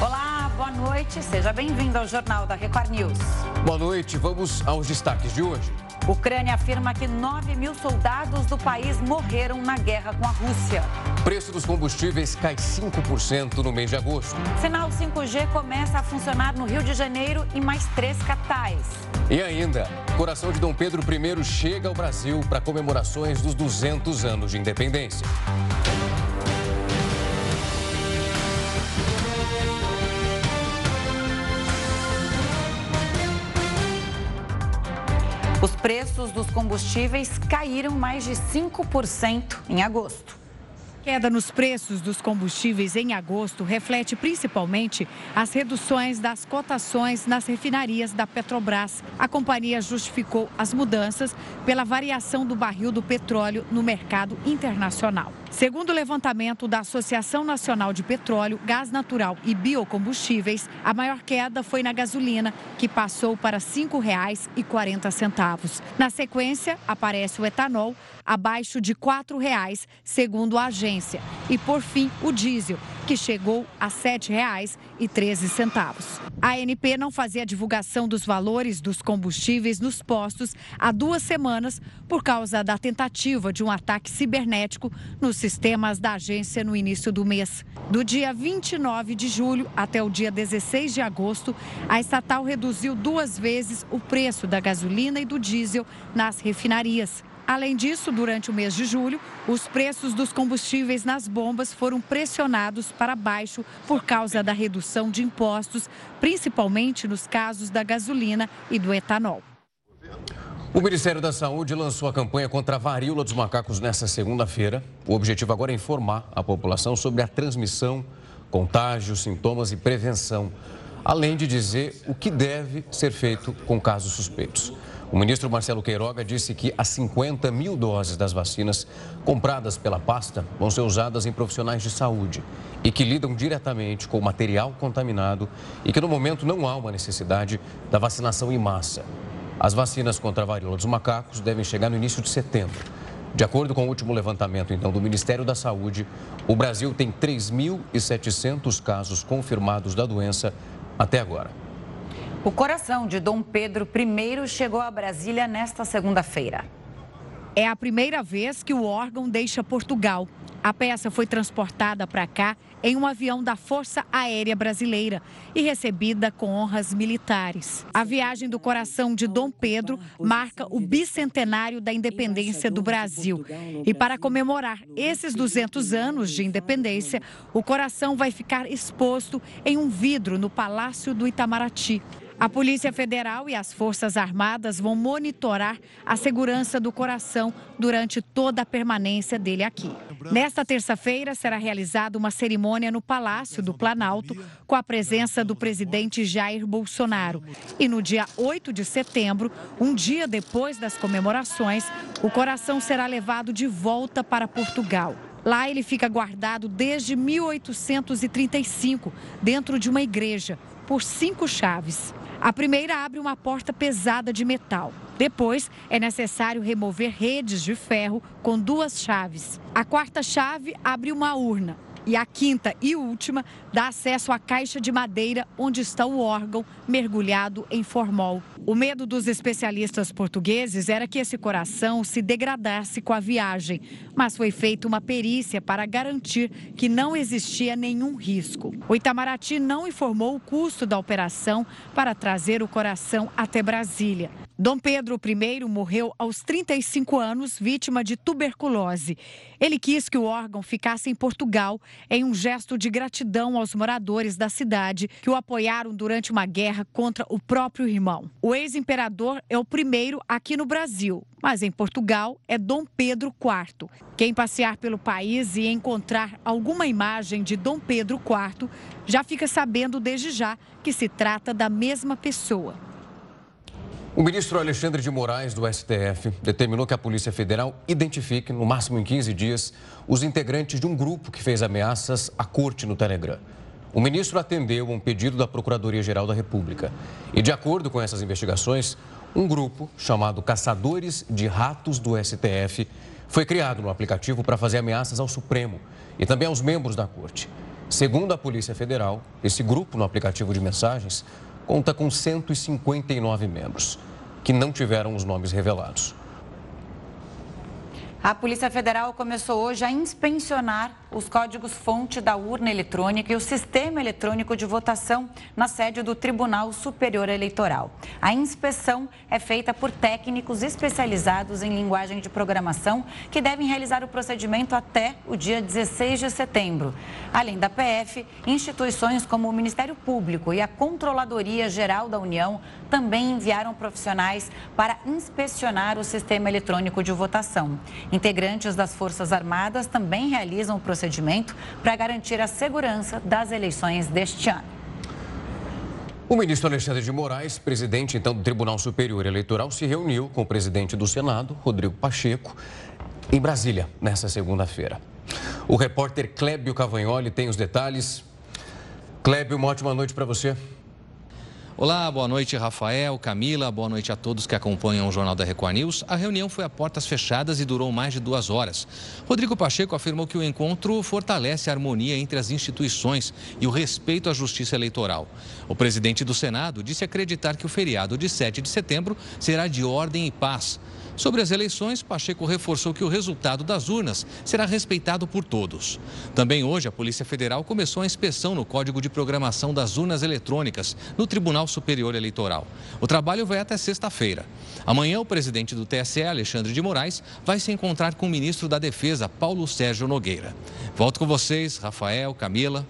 Olá, boa noite. Seja bem-vindo ao Jornal da Record News. Boa noite. Vamos aos destaques de hoje. Ucrânia afirma que 9 mil soldados do país morreram na guerra com a Rússia. Preço dos combustíveis cai 5% no mês de agosto. Sinal 5G começa a funcionar no Rio de Janeiro e mais três capitais. E ainda, coração de Dom Pedro I chega ao Brasil para comemorações dos 200 anos de independência. Os preços dos combustíveis caíram mais de 5% em agosto. Queda nos preços dos combustíveis em agosto reflete principalmente as reduções das cotações nas refinarias da Petrobras. A companhia justificou as mudanças pela variação do barril do petróleo no mercado internacional. Segundo o levantamento da Associação Nacional de Petróleo, Gás Natural e Biocombustíveis, a maior queda foi na gasolina, que passou para R$ 5,40. Na sequência, aparece o etanol, abaixo de R$ 4,00, segundo a agência. E, por fim, o diesel, que chegou a R$ 7,13. A ANP não fazia divulgação dos valores dos combustíveis nos postos há duas semanas por causa da tentativa de um ataque cibernético nos sistemas da agência no início do mês. Do dia 29 de julho até o dia 16 de agosto, a estatal reduziu duas vezes o preço da gasolina e do diesel nas refinarias. Além disso, durante o mês de julho, os preços dos combustíveis nas bombas foram pressionados para baixo por causa da redução de impostos, principalmente nos casos da gasolina e do etanol. O Ministério da Saúde lançou a campanha contra a varíola dos macacos nesta segunda-feira. O objetivo agora é informar a população sobre a transmissão, contágio, sintomas e prevenção, além de dizer o que deve ser feito com casos suspeitos. O ministro Marcelo Queiroga disse que as 50 mil doses das vacinas compradas pela pasta vão ser usadas em profissionais de saúde e que lidam diretamente com o material contaminado e que no momento não há uma necessidade da vacinação em massa. As vacinas contra a varíola dos macacos devem chegar no início de setembro. De acordo com o último levantamento então do Ministério da Saúde, o Brasil tem 3.700 casos confirmados da doença até agora. O coração de Dom Pedro I chegou a Brasília nesta segunda-feira. É a primeira vez que o órgão deixa Portugal. A peça foi transportada para cá em um avião da Força Aérea Brasileira e recebida com honras militares. A viagem do coração de Dom Pedro marca o bicentenário da independência do Brasil. E para comemorar esses 200 anos de independência, o coração vai ficar exposto em um vidro no Palácio do Itamaraty. A Polícia Federal e as Forças Armadas vão monitorar a segurança do coração durante toda a permanência dele aqui. Nesta terça-feira será realizada uma cerimônia no Palácio do Planalto com a presença do presidente Jair Bolsonaro. E no dia 8 de setembro, um dia depois das comemorações, o coração será levado de volta para Portugal. Lá ele fica guardado desde 1835, dentro de uma igreja, por cinco chaves. A primeira abre uma porta pesada de metal. Depois, é necessário remover redes de ferro com duas chaves. A quarta chave abre uma urna. E a quinta e última dá acesso à caixa de madeira onde está o órgão mergulhado em formol. O medo dos especialistas portugueses era que esse coração se degradasse com a viagem, mas foi feita uma perícia para garantir que não existia nenhum risco. O Itamaraty não informou o custo da operação para trazer o coração até Brasília. Dom Pedro I morreu aos 35 anos, vítima de tuberculose. Ele quis que o órgão ficasse em Portugal em um gesto de gratidão aos moradores da cidade que o apoiaram durante uma guerra contra o próprio irmão. O ex-imperador é o primeiro aqui no Brasil, mas em Portugal é Dom Pedro IV. Quem passear pelo país e encontrar alguma imagem de Dom Pedro IV já fica sabendo desde já que se trata da mesma pessoa. O ministro Alexandre de Moraes, do STF, determinou que a Polícia Federal identifique, no máximo em 15 dias, os integrantes de um grupo que fez ameaças à corte no Telegram. O ministro atendeu a um pedido da Procuradoria-Geral da República. E, de acordo com essas investigações, um grupo chamado Caçadores de Ratos do STF foi criado no aplicativo para fazer ameaças ao Supremo e também aos membros da corte. Segundo a Polícia Federal, esse grupo no aplicativo de mensagens conta com 159 membros, que não tiveram os nomes revelados. A Polícia Federal começou hoje a inspecionar os códigos-fonte da urna eletrônica e o sistema eletrônico de votação na sede do Tribunal Superior Eleitoral. A inspeção é feita por técnicos especializados em linguagem de programação que devem realizar o procedimento até o dia 16 de setembro. Além da PF, instituições como o Ministério Público e a Controladoria Geral da União também enviaram profissionais para inspecionar o sistema eletrônico de votação. Integrantes das Forças Armadas também realizam o procedimento para garantir a segurança das eleições deste ano. O ministro Alexandre de Moraes, presidente então do Tribunal Superior Eleitoral, se reuniu com o presidente do Senado, Rodrigo Pacheco, em Brasília, nesta segunda-feira. O repórter Clébio Cavagnoli tem os detalhes. Clébio, uma ótima noite para você. Olá, boa noite, Rafael, Camila, boa noite a todos que acompanham o Jornal da Record News. A reunião foi a portas fechadas e durou mais de duas horas. Rodrigo Pacheco afirmou que o encontro fortalece a harmonia entre as instituições e o respeito à justiça eleitoral. O presidente do Senado disse acreditar que o feriado de 7 de setembro será de ordem e paz. Sobre as eleições, Pacheco reforçou que o resultado das urnas será respeitado por todos. Também hoje, a Polícia Federal começou a inspeção no Código de Programação das Urnas Eletrônicas no Tribunal Superior Eleitoral. O trabalho vai até sexta-feira. Amanhã, o presidente do TSE, Alexandre de Moraes, vai se encontrar com o ministro da Defesa, Paulo Sérgio Nogueira. Volto com vocês, Rafael, Camila.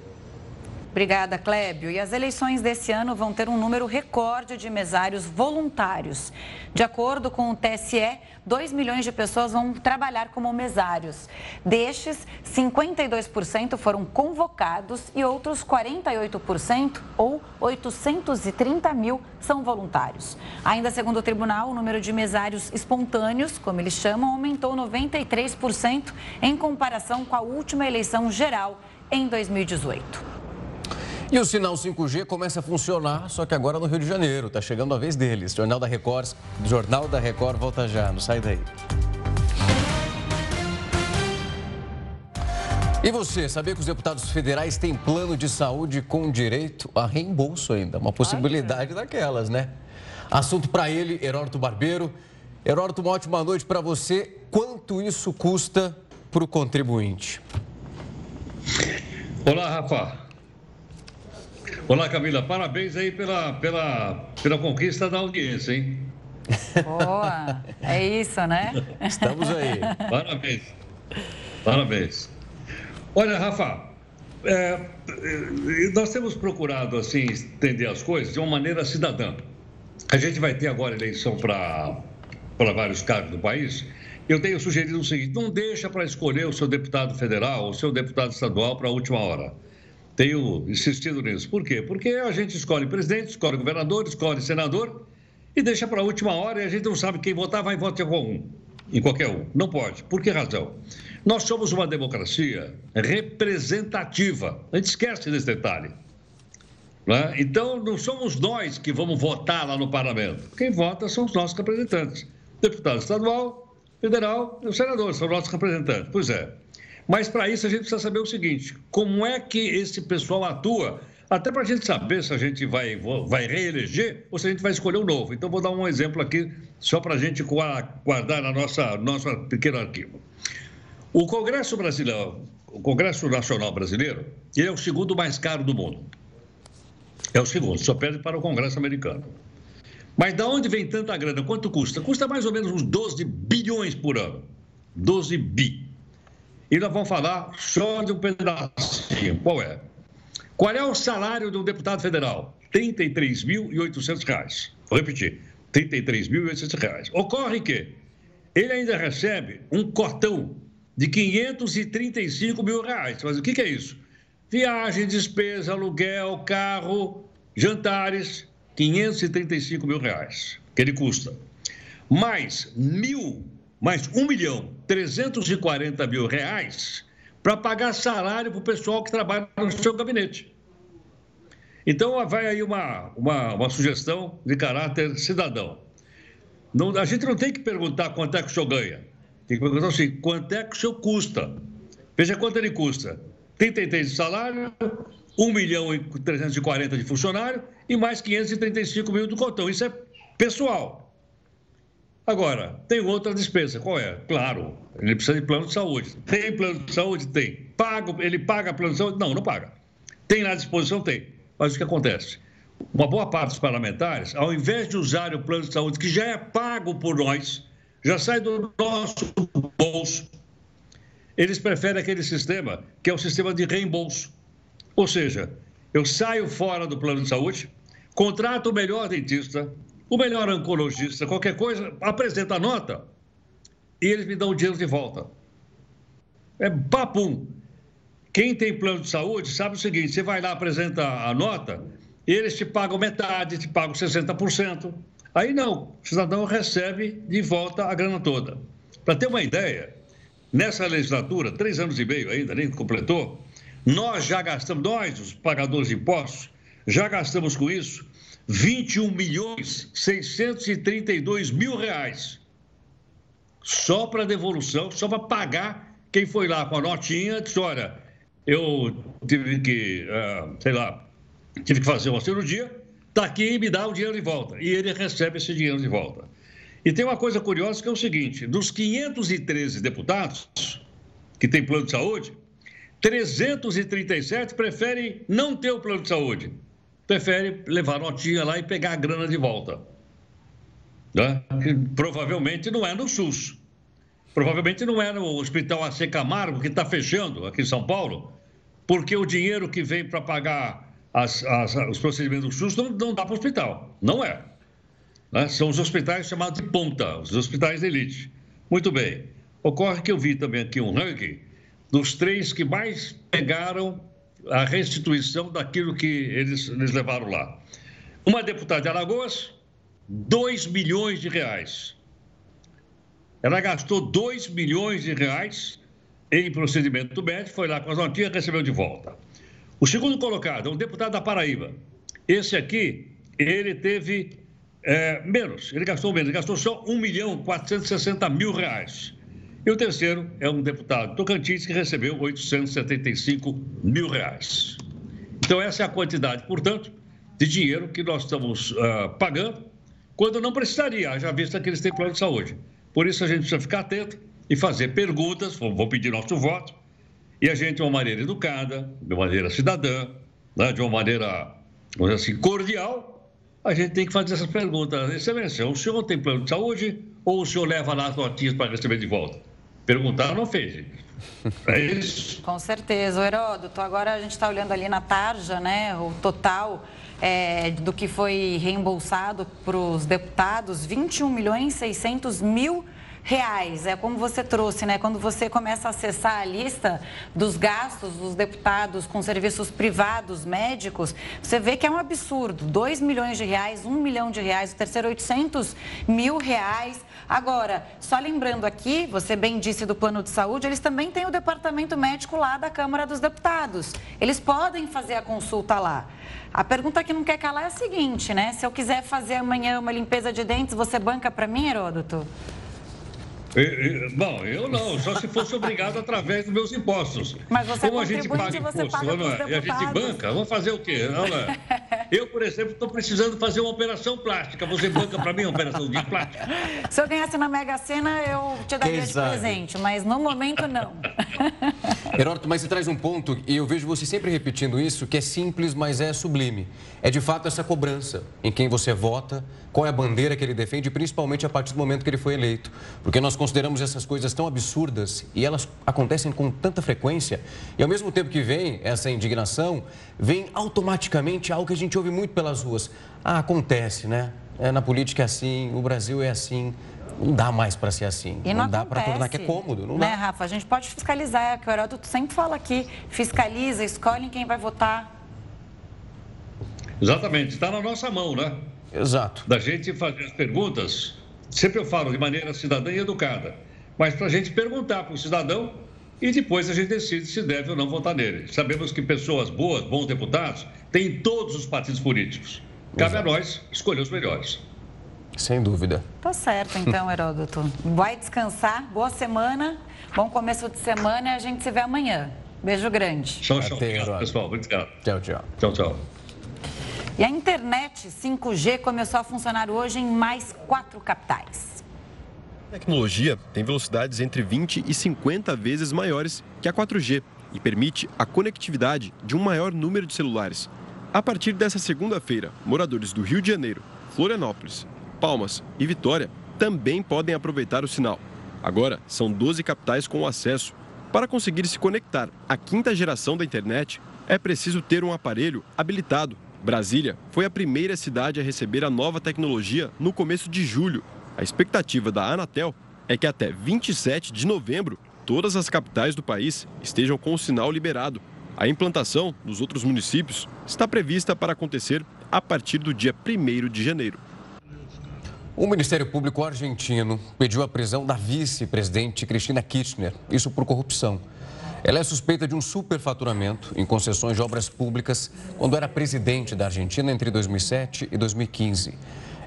Obrigada, Clébio. E as eleições desse ano vão ter um número recorde de mesários voluntários. De acordo com o TSE, 2 milhões de pessoas vão trabalhar como mesários. Destes, 52% foram convocados e outros 48%, ou 830 mil, são voluntários. Ainda segundo o tribunal, o número de mesários espontâneos, como eles chamam, aumentou 93% em comparação com a última eleição geral em 2018. E o sinal 5G começa a funcionar, só que agora no Rio de Janeiro. Está chegando a vez deles. Jornal da Record, Jornal da Record volta já, não sai daí. E você, sabia que os deputados federais têm plano de saúde com direito a reembolso ainda? Uma possibilidade daquelas, né? Assunto para ele, Heródoto Barbeiro. Heródoto, uma ótima noite para você. Quanto isso custa para o contribuinte? Olá, Rafa. Olá, Camila. Parabéns aí pela, pela, pela conquista da audiência, hein? Boa! É isso, né? Estamos aí. Parabéns. Parabéns. Olha, Rafa, é, é, nós temos procurado, assim, entender as coisas de uma maneira cidadã. A gente vai ter agora eleição para vários cargos do país. Eu tenho sugerido o seguinte: não deixa para escolher o seu deputado federal ou o seu deputado estadual para a última hora tenho insistido nisso. Por quê? Porque a gente escolhe presidente, escolhe governador, escolhe senador e deixa para a última hora e a gente não sabe quem votar, vai votar em algum, em qualquer um. Não pode. Por que razão? Nós somos uma democracia representativa. A gente esquece desse detalhe. Né? Então, não somos nós que vamos votar lá no parlamento. Quem vota são os nossos representantes. Deputado estadual, federal e o senador são nossos representantes. Pois é. Mas para isso a gente precisa saber o seguinte: como é que esse pessoal atua? Até para a gente saber se a gente vai, vai reeleger ou se a gente vai escolher um novo. Então, vou dar um exemplo aqui, só para a gente guardar na nossa nosso pequeno arquivo. O Congresso Brasileiro, o Congresso Nacional Brasileiro, ele é o segundo mais caro do mundo. É o segundo, só perde para o Congresso Americano. Mas da onde vem tanta grana? Quanto custa? Custa mais ou menos uns 12 bilhões por ano. 12 bi. E nós vamos falar só de um pedacinho. Qual é? Qual é o salário de um deputado federal? R$ 33.800. Vou repetir: R$ 33.800. Ocorre que ele ainda recebe um cotão de 535 mil reais. Mas o que, que é isso? Viagem, despesa, aluguel, carro, jantares, 535 mil reais que ele custa. Mais mil mais 1 milhão 340 mil reais para pagar salário para o pessoal que trabalha no seu gabinete. Então, vai aí uma, uma, uma sugestão de caráter cidadão. Não, a gente não tem que perguntar quanto é que o senhor ganha. Tem que perguntar assim, quanto é que o senhor custa? Veja quanto ele custa. 33 de salário, 1 milhão e 340 de funcionário e mais 535 mil do cotão. Isso é pessoal. Agora, tem outra despesa. Qual é? Claro, ele precisa de plano de saúde. Tem plano de saúde? Tem. Pago, ele paga plano de saúde? Não, não paga. Tem na disposição? Tem. Mas o que acontece? Uma boa parte dos parlamentares, ao invés de usar o plano de saúde, que já é pago por nós, já sai do nosso bolso, eles preferem aquele sistema que é o sistema de reembolso. Ou seja, eu saio fora do plano de saúde, contrato o melhor dentista, o melhor oncologista, qualquer coisa, apresenta a nota e eles me dão o dinheiro de volta. É papum. Quem tem plano de saúde sabe o seguinte: você vai lá, apresenta a nota, eles te pagam metade, te pagam 60%. Aí não, o cidadão recebe de volta a grana toda. Para ter uma ideia, nessa legislatura, três anos e meio ainda, nem completou, nós já gastamos, nós, os pagadores de impostos, já gastamos com isso 21 milhões 632 mil reais. Só para devolução, só para pagar quem foi lá com a notinha, disse, olha, eu tive que, uh, sei lá, tive que fazer uma cirurgia, está aqui e me dá o dinheiro de volta. E ele recebe esse dinheiro de volta. E tem uma coisa curiosa que é o seguinte: dos 513 deputados que têm plano de saúde, 337 preferem não ter o plano de saúde prefere levar notinha lá e pegar a grana de volta. Né? Provavelmente não é no SUS. Provavelmente não é no Hospital AC Camargo, que está fechando aqui em São Paulo, porque o dinheiro que vem para pagar as, as, os procedimentos do SUS não, não dá para o hospital. Não é. Né? São os hospitais chamados de ponta, os hospitais de elite. Muito bem. Ocorre que eu vi também aqui um ranking dos três que mais pegaram a restituição daquilo que eles, eles levaram lá. Uma deputada de Alagoas, 2 milhões de reais. Ela gastou 2 milhões de reais em procedimento médico, foi lá com as notinhas e recebeu de volta. O segundo colocado é um deputado da Paraíba. Esse aqui, ele teve é, menos, ele gastou menos, ele gastou só 1 milhão 460 mil reais. E o terceiro é um deputado Tocantins que recebeu 875 mil reais. Então, essa é a quantidade, portanto, de dinheiro que nós estamos uh, pagando, quando não precisaria, já visto que eles têm plano de saúde. Por isso, a gente precisa ficar atento e fazer perguntas, vou pedir nosso voto, e a gente, de uma maneira educada, de uma maneira cidadã, né, de uma maneira, vamos dizer assim, cordial, a gente tem que fazer essas perguntas. Excelência, o senhor tem plano de saúde ou o senhor leva lá as notinhas para receber de volta? Perguntar não fez. É isso. Com certeza. O Heródoto, agora a gente está olhando ali na tarja, né? O total é, do que foi reembolsado para os deputados, 21 milhões 600 mil reais reais. É como você trouxe, né? Quando você começa a acessar a lista dos gastos dos deputados com serviços privados médicos, você vê que é um absurdo. 2 milhões de reais, 1 milhão de reais, o terceiro 800 mil reais. Agora, só lembrando aqui, você bem disse do plano de saúde, eles também têm o departamento médico lá da Câmara dos Deputados. Eles podem fazer a consulta lá. A pergunta que não quer calar é a seguinte, né? Se eu quiser fazer amanhã uma limpeza de dentes, você banca para mim, Heródoto? Bom, eu não, só se fosse obrigado através dos meus impostos. Mas você Como a gente paga imposto paga não é? e a gente banca, vamos fazer o quê? Não, não é? Eu, por exemplo, estou precisando fazer uma operação plástica. Você banca para mim uma operação de plástica? Se eu ganhasse na Mega Sena, eu te daria de presente, mas no momento não. Heródoto, mas você traz um ponto, e eu vejo você sempre repetindo isso, que é simples, mas é sublime. É de fato essa cobrança em quem você vota, qual é a bandeira que ele defende, principalmente a partir do momento que ele foi eleito. Porque nós consideramos essas coisas tão absurdas e elas acontecem com tanta frequência, e ao mesmo tempo que vem essa indignação, vem automaticamente algo que a gente ouve muito pelas ruas. Ah, acontece, né? É, na política é assim, o Brasil é assim. Não dá mais para ser assim. E não, não dá para tornar que é cômodo. Não né, dá. Rafa? A gente pode fiscalizar, é que o Heródoto sempre fala aqui. Fiscaliza, escolhe quem vai votar. Exatamente, está na nossa mão, né? Exato. Da gente fazer as perguntas, sempre eu falo de maneira cidadã e educada, mas para a gente perguntar para o cidadão e depois a gente decide se deve ou não votar nele. Sabemos que pessoas boas, bons deputados, tem em todos os partidos políticos. Cabe Exato. a nós escolher os melhores. Sem dúvida. Tá certo, então, Heródoto. Vai descansar, boa semana, bom começo de semana e a gente se vê amanhã. Beijo grande. Tchau, tchau. Obrigado, pessoal. Muito obrigado. Tchau, tchau. Tchau, tchau. E a internet 5G começou a funcionar hoje em mais quatro capitais. A tecnologia tem velocidades entre 20 e 50 vezes maiores que a 4G e permite a conectividade de um maior número de celulares. A partir dessa segunda-feira, moradores do Rio de Janeiro, Florianópolis, Palmas e Vitória também podem aproveitar o sinal. Agora, são 12 capitais com acesso. Para conseguir se conectar à quinta geração da internet, é preciso ter um aparelho habilitado. Brasília foi a primeira cidade a receber a nova tecnologia no começo de julho. A expectativa da Anatel é que até 27 de novembro todas as capitais do país estejam com o sinal liberado. A implantação nos outros municípios está prevista para acontecer a partir do dia 1 de janeiro. O Ministério Público argentino pediu a prisão da vice-presidente Cristina Kirchner, isso por corrupção. Ela é suspeita de um superfaturamento em concessões de obras públicas quando era presidente da Argentina entre 2007 e 2015.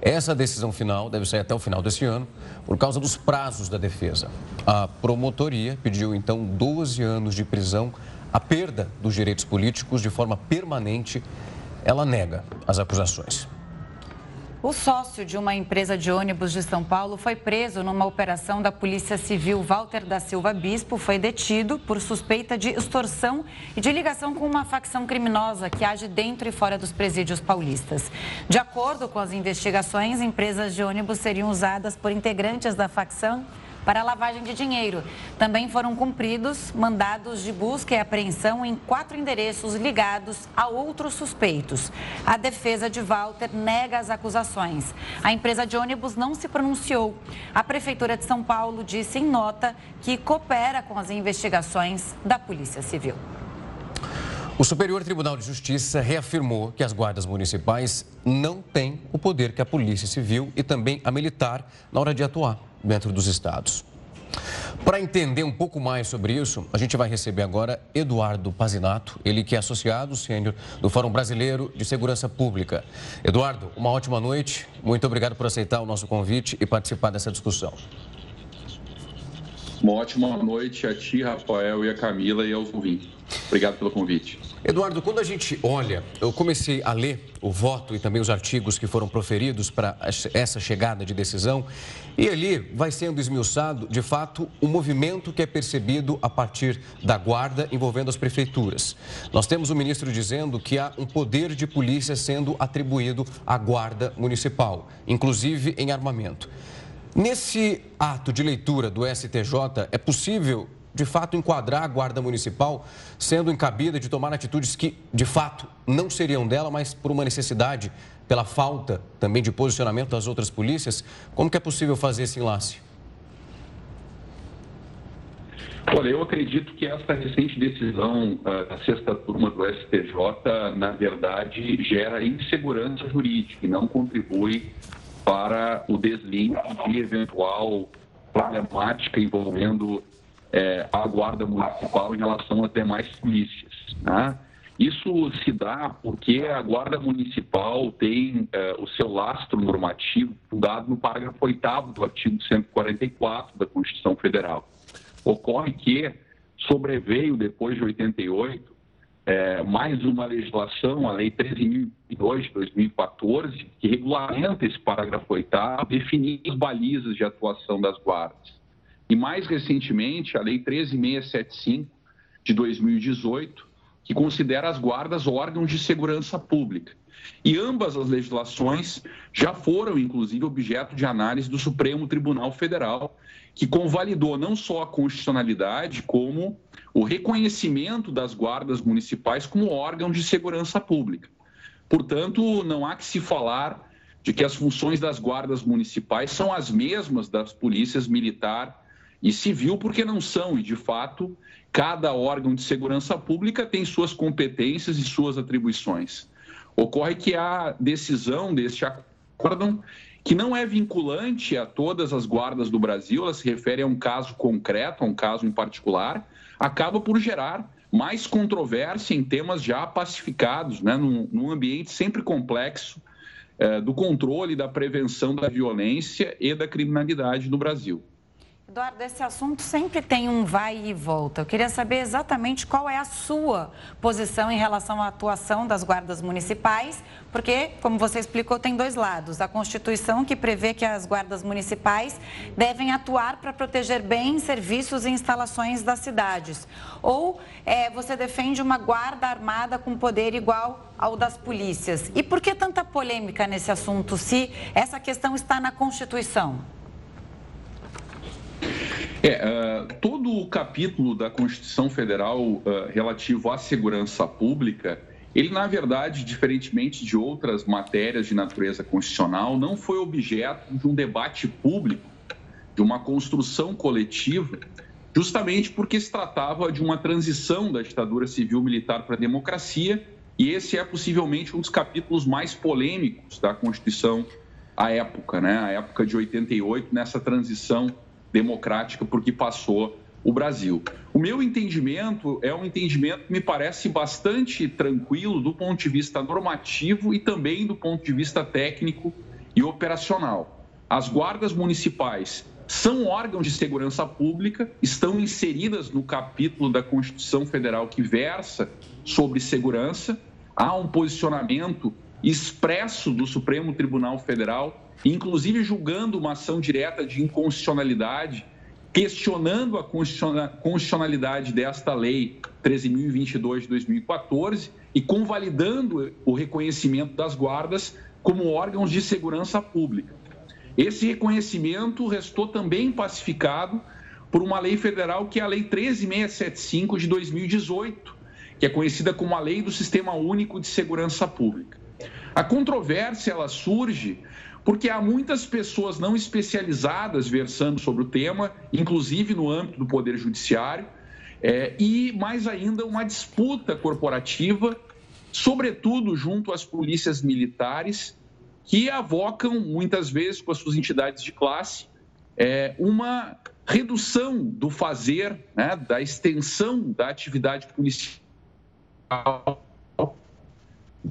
Essa decisão final deve sair até o final desse ano por causa dos prazos da defesa. A promotoria pediu então 12 anos de prisão, a perda dos direitos políticos de forma permanente. Ela nega as acusações. O sócio de uma empresa de ônibus de São Paulo foi preso numa operação da Polícia Civil. Walter da Silva Bispo foi detido por suspeita de extorsão e de ligação com uma facção criminosa que age dentro e fora dos presídios paulistas. De acordo com as investigações, empresas de ônibus seriam usadas por integrantes da facção para lavagem de dinheiro. Também foram cumpridos mandados de busca e apreensão em quatro endereços ligados a outros suspeitos. A defesa de Walter nega as acusações. A empresa de ônibus não se pronunciou. A Prefeitura de São Paulo disse em nota que coopera com as investigações da Polícia Civil. O Superior Tribunal de Justiça reafirmou que as guardas municipais não têm o poder que a Polícia Civil e também a militar na hora de atuar dentro dos estados. Para entender um pouco mais sobre isso, a gente vai receber agora Eduardo Pazinato, ele que é associado sênior do Fórum Brasileiro de Segurança Pública. Eduardo, uma ótima noite. Muito obrigado por aceitar o nosso convite e participar dessa discussão. Uma ótima noite a ti, Rafael, e a Camila e aos ouvintes. Obrigado pelo convite. Eduardo, quando a gente olha, eu comecei a ler o voto e também os artigos que foram proferidos para essa chegada de decisão, e ali vai sendo esmiuçado, de fato, o movimento que é percebido a partir da guarda envolvendo as prefeituras. Nós temos o ministro dizendo que há um poder de polícia sendo atribuído à guarda municipal, inclusive em armamento. Nesse ato de leitura do STJ, é possível, de fato, enquadrar a Guarda Municipal sendo encabida de tomar atitudes que, de fato, não seriam dela, mas por uma necessidade, pela falta também de posicionamento das outras polícias? Como que é possível fazer esse enlace? Olha, eu acredito que essa recente decisão uh, da sexta turma do STJ, na verdade, gera insegurança jurídica e não contribui para o deslinde de eventual problemática envolvendo é, a Guarda Municipal em relação às demais polícias. Né? Isso se dá porque a Guarda Municipal tem é, o seu lastro normativo fundado no parágrafo 8 do artigo 144 da Constituição Federal. Ocorre que sobreveio, depois de 88, é, mais uma legislação, a Lei 13.002 de 2014, que regulamenta esse parágrafo 8 definindo as balizas de atuação das guardas. E mais recentemente, a Lei 13.675 de 2018, que considera as guardas órgãos de segurança pública. E ambas as legislações já foram, inclusive, objeto de análise do Supremo Tribunal Federal, que convalidou não só a constitucionalidade, como o reconhecimento das guardas municipais como órgão de segurança pública. Portanto, não há que se falar de que as funções das guardas municipais são as mesmas das polícias militar e civil, porque não são, e de fato, cada órgão de segurança pública tem suas competências e suas atribuições. Ocorre que a decisão deste acórdão, que não é vinculante a todas as guardas do Brasil, ela se refere a um caso concreto, a um caso em particular, acaba por gerar mais controvérsia em temas já pacificados, né, num, num ambiente sempre complexo é, do controle da prevenção da violência e da criminalidade no Brasil. Eduardo, esse assunto sempre tem um vai e volta. Eu queria saber exatamente qual é a sua posição em relação à atuação das guardas municipais, porque, como você explicou, tem dois lados. A Constituição, que prevê que as guardas municipais devem atuar para proteger bens, serviços e instalações das cidades. Ou é, você defende uma guarda armada com poder igual ao das polícias. E por que tanta polêmica nesse assunto, se essa questão está na Constituição? É, uh, todo o capítulo da Constituição Federal uh, relativo à segurança pública, ele, na verdade, diferentemente de outras matérias de natureza constitucional, não foi objeto de um debate público, de uma construção coletiva, justamente porque se tratava de uma transição da ditadura civil-militar para a democracia, e esse é possivelmente um dos capítulos mais polêmicos da Constituição à época, né? a época de 88, nessa transição democrática por que passou o Brasil. O meu entendimento é um entendimento que me parece bastante tranquilo do ponto de vista normativo e também do ponto de vista técnico e operacional. As guardas municipais são órgãos de segurança pública, estão inseridas no capítulo da Constituição Federal que versa sobre segurança. Há um posicionamento expresso do Supremo Tribunal Federal inclusive julgando uma ação direta de inconstitucionalidade, questionando a constitucionalidade desta lei 13.022 de 2014 e convalidando o reconhecimento das guardas como órgãos de segurança pública. Esse reconhecimento restou também pacificado por uma lei federal que é a Lei 13675 de 2018, que é conhecida como a Lei do Sistema Único de Segurança Pública. A controvérsia ela surge porque há muitas pessoas não especializadas versando sobre o tema, inclusive no âmbito do Poder Judiciário, é, e mais ainda uma disputa corporativa, sobretudo junto às polícias militares, que avocam muitas vezes com as suas entidades de classe é, uma redução do fazer, né, da extensão da atividade policial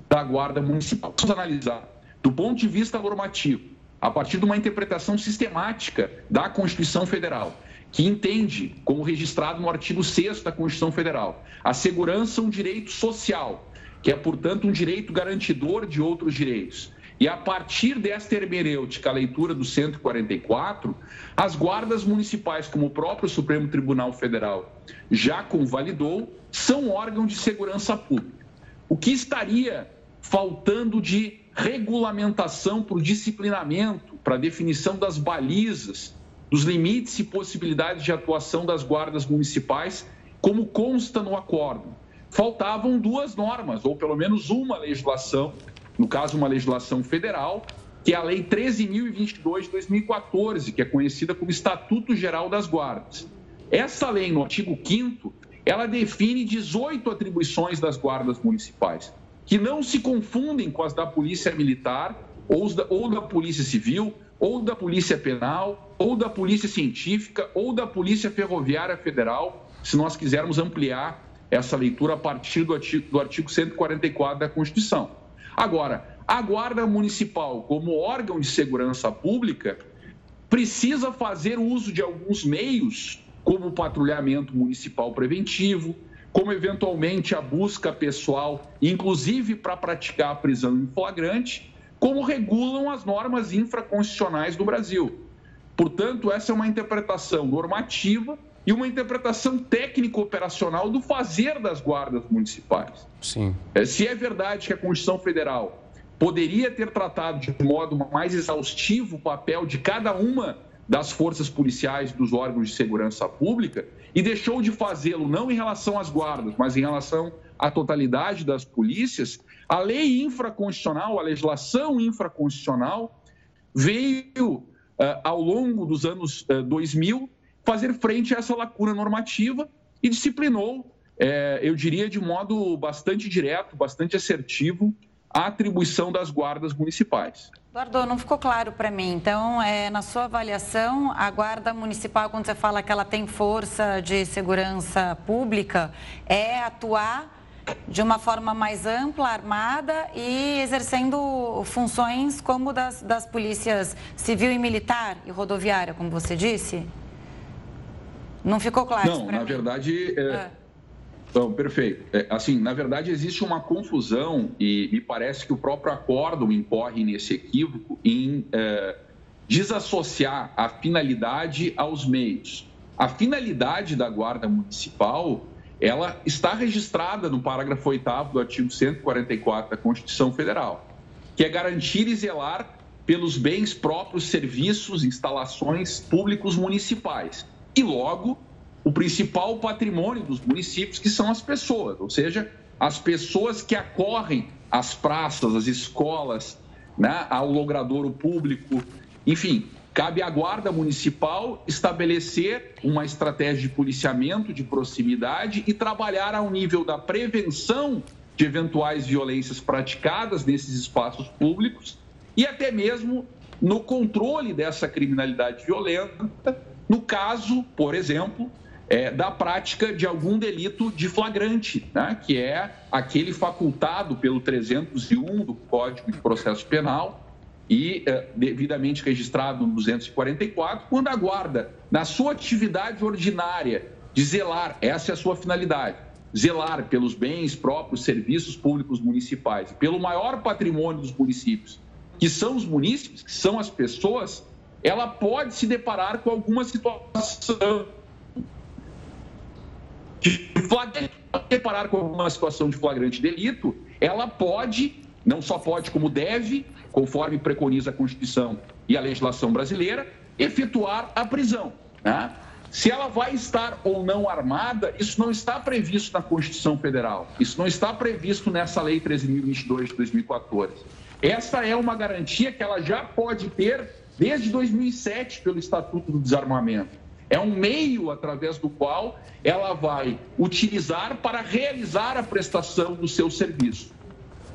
da Guarda Municipal. Vamos analisar do ponto de vista normativo, a partir de uma interpretação sistemática da Constituição Federal, que entende, como registrado no artigo 6 da Constituição Federal, a segurança um direito social, que é, portanto, um direito garantidor de outros direitos. E a partir desta hermenêutica, a leitura do 144, as guardas municipais, como o próprio Supremo Tribunal Federal já convalidou, são órgãos de segurança pública. O que estaria faltando de regulamentação para o disciplinamento, para a definição das balizas, dos limites e possibilidades de atuação das guardas municipais, como consta no acordo. Faltavam duas normas, ou pelo menos uma legislação, no caso, uma legislação federal, que é a Lei 13.022 de 2014, que é conhecida como Estatuto Geral das Guardas. Essa lei, no artigo 5, ela define 18 atribuições das guardas municipais que não se confundem com as da Polícia Militar, ou da, ou da Polícia Civil, ou da Polícia Penal, ou da Polícia Científica, ou da Polícia Ferroviária Federal, se nós quisermos ampliar essa leitura a partir do artigo, do artigo 144 da Constituição. Agora, a Guarda Municipal, como órgão de segurança pública, precisa fazer uso de alguns meios, como o patrulhamento municipal preventivo, como eventualmente a busca pessoal, inclusive para praticar a prisão em flagrante, como regulam as normas infraconstitucionais do Brasil. Portanto, essa é uma interpretação normativa e uma interpretação técnico-operacional do fazer das guardas municipais. Sim. É, se é verdade que a Constituição Federal poderia ter tratado de modo mais exaustivo o papel de cada uma das forças policiais dos órgãos de segurança pública, e deixou de fazê-lo não em relação às guardas, mas em relação à totalidade das polícias, a lei infraconstitucional, a legislação infraconstitucional veio, uh, ao longo dos anos uh, eh, 2000, fazer frente a essa lacuna normativa e disciplinou, uh, eu diria, de modo bastante direto, bastante assertivo, a atribuição das guardas municipais. Eduardo, não ficou claro para mim. Então, é, na sua avaliação, a Guarda Municipal, quando você fala que ela tem força de segurança pública, é atuar de uma forma mais ampla, armada e exercendo funções como das, das polícias civil e militar e rodoviária, como você disse? Não ficou claro. Não, na mim. verdade. É... Ah. Então, perfeito. É, assim, na verdade, existe uma confusão e me parece que o próprio acórdão incorre nesse equívoco em é, desassociar a finalidade aos meios. A finalidade da Guarda Municipal ela está registrada no parágrafo 8 do artigo 144 da Constituição Federal, que é garantir e zelar pelos bens próprios, serviços, instalações públicos municipais. E logo, o principal patrimônio dos municípios, que são as pessoas, ou seja, as pessoas que acorrem às praças, às escolas, né, ao logradouro público, enfim, Cabe à Guarda Municipal estabelecer uma estratégia de policiamento de proximidade e trabalhar ao nível da prevenção de eventuais violências praticadas nesses espaços públicos e até mesmo no controle dessa criminalidade violenta, no caso, por exemplo, é, da prática de algum delito de flagrante, né, que é aquele facultado pelo 301 do Código de Processo Penal, e eh, devidamente registrado no 244, quando a guarda, na sua atividade ordinária de zelar, essa é a sua finalidade, zelar pelos bens próprios, serviços públicos municipais, pelo maior patrimônio dos municípios, que são os munícipes, que são as pessoas, ela pode se deparar com alguma situação de flagrante, deparar com alguma situação de flagrante delito, ela pode, não só pode, como deve, conforme preconiza a Constituição e a legislação brasileira, efetuar a prisão. Né? Se ela vai estar ou não armada, isso não está previsto na Constituição Federal, isso não está previsto nessa Lei 13.022 de 2014. Essa é uma garantia que ela já pode ter desde 2007 pelo Estatuto do Desarmamento. É um meio através do qual ela vai utilizar para realizar a prestação do seu serviço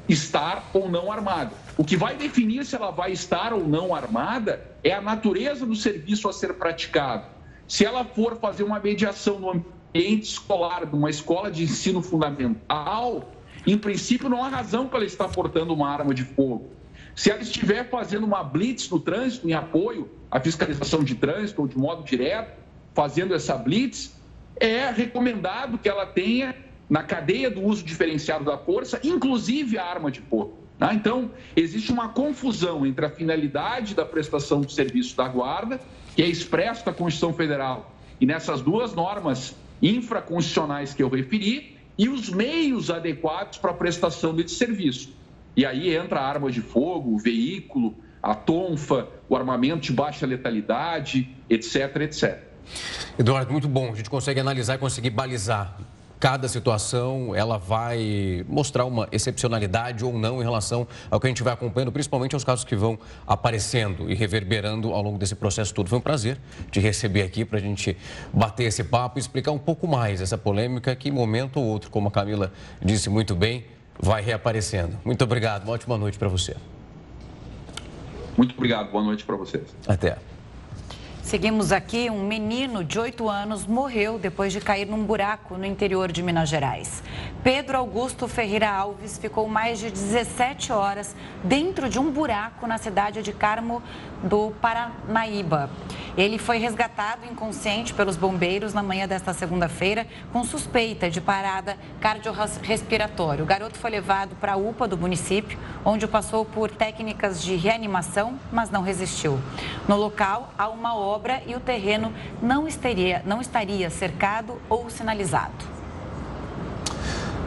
estar ou não armada. O que vai definir se ela vai estar ou não armada é a natureza do serviço a ser praticado. Se ela for fazer uma mediação no ambiente escolar, de uma escola de ensino fundamental, em princípio não há razão para ela estar portando uma arma de fogo. Se ela estiver fazendo uma blitz no trânsito, em apoio à fiscalização de trânsito ou de modo direto, fazendo essa blitz, é recomendado que ela tenha na cadeia do uso diferenciado da força, inclusive a arma de fogo. Tá? Então, existe uma confusão entre a finalidade da prestação do serviço da guarda, que é expresso na Constituição Federal, e nessas duas normas infraconstitucionais que eu referi, e os meios adequados para a prestação desse serviço. E aí entra a arma de fogo, o veículo, a tonfa, o armamento de baixa letalidade, etc, etc. Eduardo, muito bom. A gente consegue analisar e conseguir balizar cada situação ela vai mostrar uma excepcionalidade ou não em relação ao que a gente vai acompanhando, principalmente aos casos que vão aparecendo e reverberando ao longo desse processo todo. Foi um prazer te receber aqui para a gente bater esse papo e explicar um pouco mais essa polêmica que, em momento ou outro, como a Camila disse muito bem, vai reaparecendo. Muito obrigado, uma ótima noite para você. Muito obrigado, boa noite para vocês. Até. Seguimos aqui. Um menino de 8 anos morreu depois de cair num buraco no interior de Minas Gerais. Pedro Augusto Ferreira Alves ficou mais de 17 horas dentro de um buraco na cidade de Carmo do Paranaíba. Ele foi resgatado inconsciente pelos bombeiros na manhã desta segunda-feira com suspeita de parada cardiorrespiratória. O garoto foi levado para a UPA do município, onde passou por técnicas de reanimação, mas não resistiu. No local há uma obra e o terreno não estaria, não estaria cercado ou sinalizado.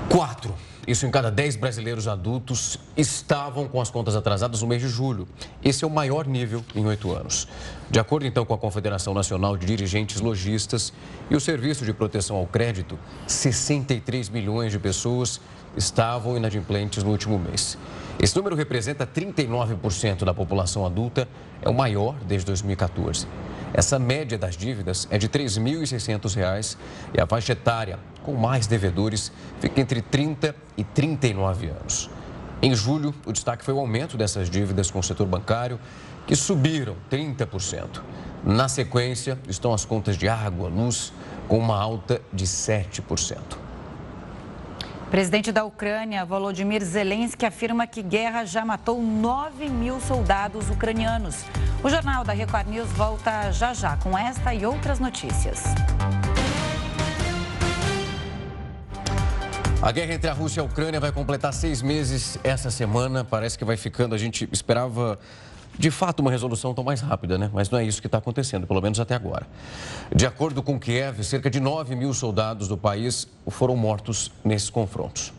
Quatro isso em cada 10 brasileiros adultos estavam com as contas atrasadas no mês de julho. Esse é o maior nível em oito anos. De acordo então com a Confederação Nacional de Dirigentes Logistas e o Serviço de Proteção ao Crédito, 63 milhões de pessoas estavam inadimplentes no último mês. Esse número representa 39% da população adulta, é o maior desde 2014. Essa média das dívidas é de R$ 3.600 e a faixa etária com mais devedores fica entre 30 e 39 anos. Em julho, o destaque foi o aumento dessas dívidas com o setor bancário, que subiram 30%. Na sequência, estão as contas de água, luz, com uma alta de 7%. Presidente da Ucrânia, Volodymyr Zelensky, afirma que guerra já matou 9 mil soldados ucranianos. O Jornal da Record News volta já já com esta e outras notícias. A guerra entre a Rússia e a Ucrânia vai completar seis meses essa semana. Parece que vai ficando. A gente esperava de fato uma resolução tão mais rápida, né? Mas não é isso que está acontecendo, pelo menos até agora. De acordo com Kiev, cerca de 9 mil soldados do país foram mortos nesses confrontos.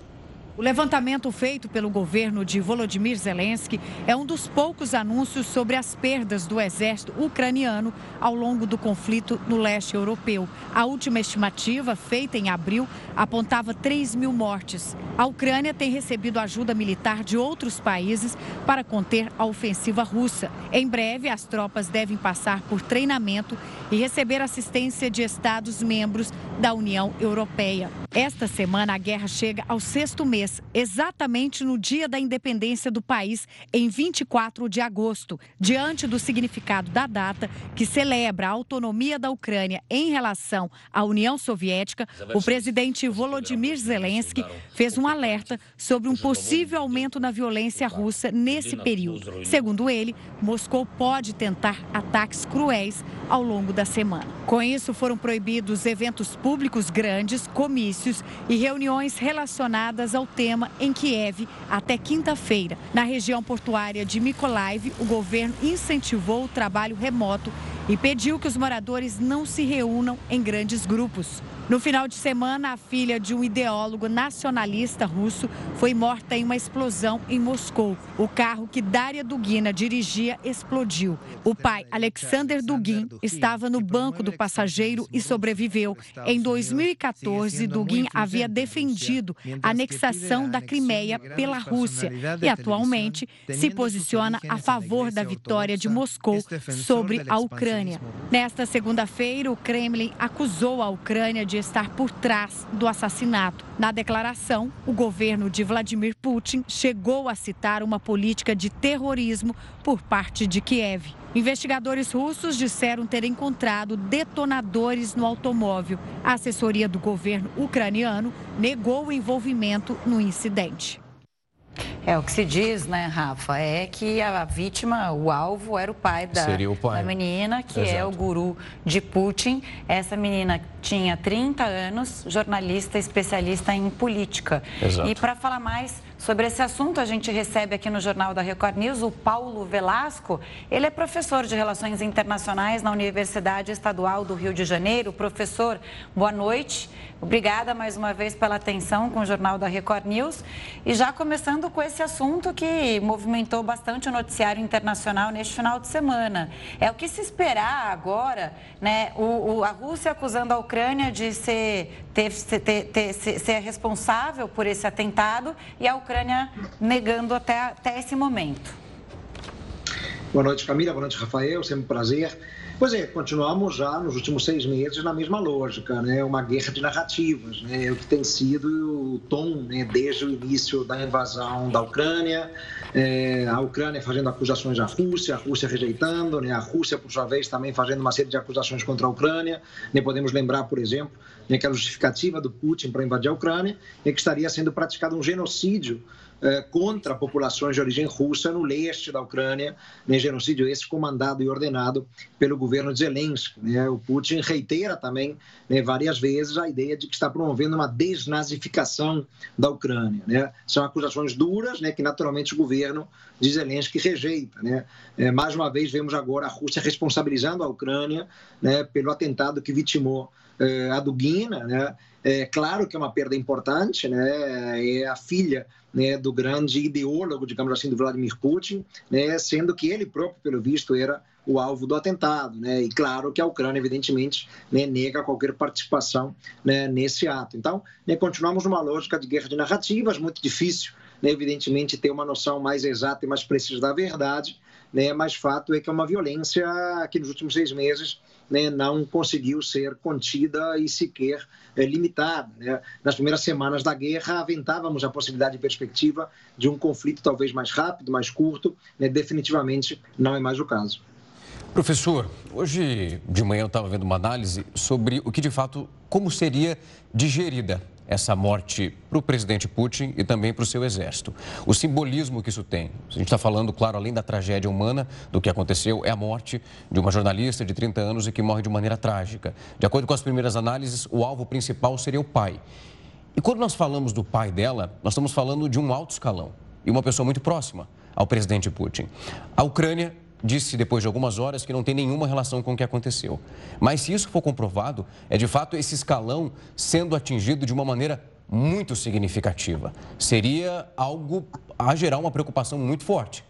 O levantamento feito pelo governo de Volodymyr Zelensky é um dos poucos anúncios sobre as perdas do exército ucraniano ao longo do conflito no leste europeu. A última estimativa, feita em abril, apontava 3 mil mortes. A Ucrânia tem recebido ajuda militar de outros países para conter a ofensiva russa. Em breve, as tropas devem passar por treinamento e receber assistência de Estados-membros da União Europeia. Esta semana, a guerra chega ao sexto mês, exatamente no dia da independência do país, em 24 de agosto. Diante do significado da data, que celebra a autonomia da Ucrânia em relação à União Soviética, o presidente Volodymyr Zelensky fez um alerta sobre um possível aumento na violência russa nesse período. Segundo ele, Moscou pode tentar ataques cruéis ao longo da semana. Com isso, foram proibidos eventos públicos grandes, comícios comícios e reuniões relacionadas ao em Kiev até quinta-feira. Na região portuária de Mykolaiv, o governo incentivou o trabalho remoto e pediu que os moradores não se reúnam em grandes grupos. No final de semana, a filha de um ideólogo nacionalista russo foi morta em uma explosão em Moscou. O carro que Daria Dugina dirigia explodiu. O pai, Alexander Dugin, estava no banco do passageiro e sobreviveu. Em 2014, Dugin havia defendido a anexação da Crimeia pela Rússia e atualmente se posiciona a favor da vitória de Moscou sobre a Ucrânia. Nesta segunda-feira, o Kremlin acusou a Ucrânia de estar por trás do assassinato. Na declaração, o governo de Vladimir Putin chegou a citar uma política de terrorismo por parte de Kiev. Investigadores russos disseram ter encontrado detonadores no automóvel. A assessoria do governo ucraniano negou o envolvimento no incidente. É, o que se diz, né, Rafa, é que a vítima, o alvo, era o pai da, o pai. da menina, que Exato. é o guru de Putin. Essa menina tinha 30 anos, jornalista especialista em política. Exato. E para falar mais sobre esse assunto, a gente recebe aqui no Jornal da Record News o Paulo Velasco. Ele é professor de Relações Internacionais na Universidade Estadual do Rio de Janeiro. Professor, boa noite. Obrigada mais uma vez pela atenção com o Jornal da Record News. E já começando com esse assunto que movimentou bastante o noticiário internacional neste final de semana. É o que se esperar agora, né? O, o a Rússia acusando a Ucrânia de ser, ter, ter, ter, ser, responsável por esse atentado e a Ucrânia negando até, até esse momento. Boa noite, Camila. Boa noite, Rafael. Sempre um prazer. Pois é, continuamos já nos últimos seis meses na mesma lógica, né? Uma guerra de narrativas, né? É o que tem sido o tom, né? Desde o início da invasão da Ucrânia, é, a Ucrânia fazendo acusações à Rússia, a Rússia rejeitando, né? A Rússia por sua vez também fazendo uma série de acusações contra a Ucrânia. Né? Podemos lembrar, por exemplo, né, que a justificativa do Putin para invadir a Ucrânia é que estaria sendo praticado um genocídio eh, contra populações de origem russa no leste da Ucrânia, né, genocídio esse comandado e ordenado pelo governo de Zelensky. Né? O Putin reitera também né, várias vezes a ideia de que está promovendo uma desnazificação da Ucrânia. Né? São acusações duras né, que naturalmente o governo de Zelensky rejeita. Né? É, mais uma vez vemos agora a Rússia responsabilizando a Ucrânia né, pelo atentado que vitimou eh, a Dugina, né? É claro que é uma perda importante, né? É a filha né, do grande ideólogo, digamos assim, do Vladimir Putin, né, sendo que ele próprio, pelo visto, era o alvo do atentado, né? E claro que a Ucrânia, evidentemente, né, nega qualquer participação né, nesse ato. Então, né, continuamos numa lógica de guerra de narrativas, muito difícil, né, evidentemente, ter uma noção mais exata e mais precisa da verdade, né? Mas fato é que é uma violência que nos últimos seis meses né, não conseguiu ser contida e sequer é, limitada. Né? Nas primeiras semanas da guerra, aventávamos a possibilidade e perspectiva de um conflito talvez mais rápido, mais curto. Né? Definitivamente não é mais o caso. Professor, hoje de manhã eu estava vendo uma análise sobre o que de fato, como seria digerida essa morte para o presidente Putin e também para o seu exército. O simbolismo que isso tem. A gente está falando, claro, além da tragédia humana, do que aconteceu, é a morte de uma jornalista de 30 anos e que morre de maneira trágica. De acordo com as primeiras análises, o alvo principal seria o pai. E quando nós falamos do pai dela, nós estamos falando de um alto escalão e uma pessoa muito próxima ao presidente Putin. A Ucrânia disse depois de algumas horas que não tem nenhuma relação com o que aconteceu. Mas se isso for comprovado, é de fato esse escalão sendo atingido de uma maneira muito significativa. Seria algo a gerar uma preocupação muito forte.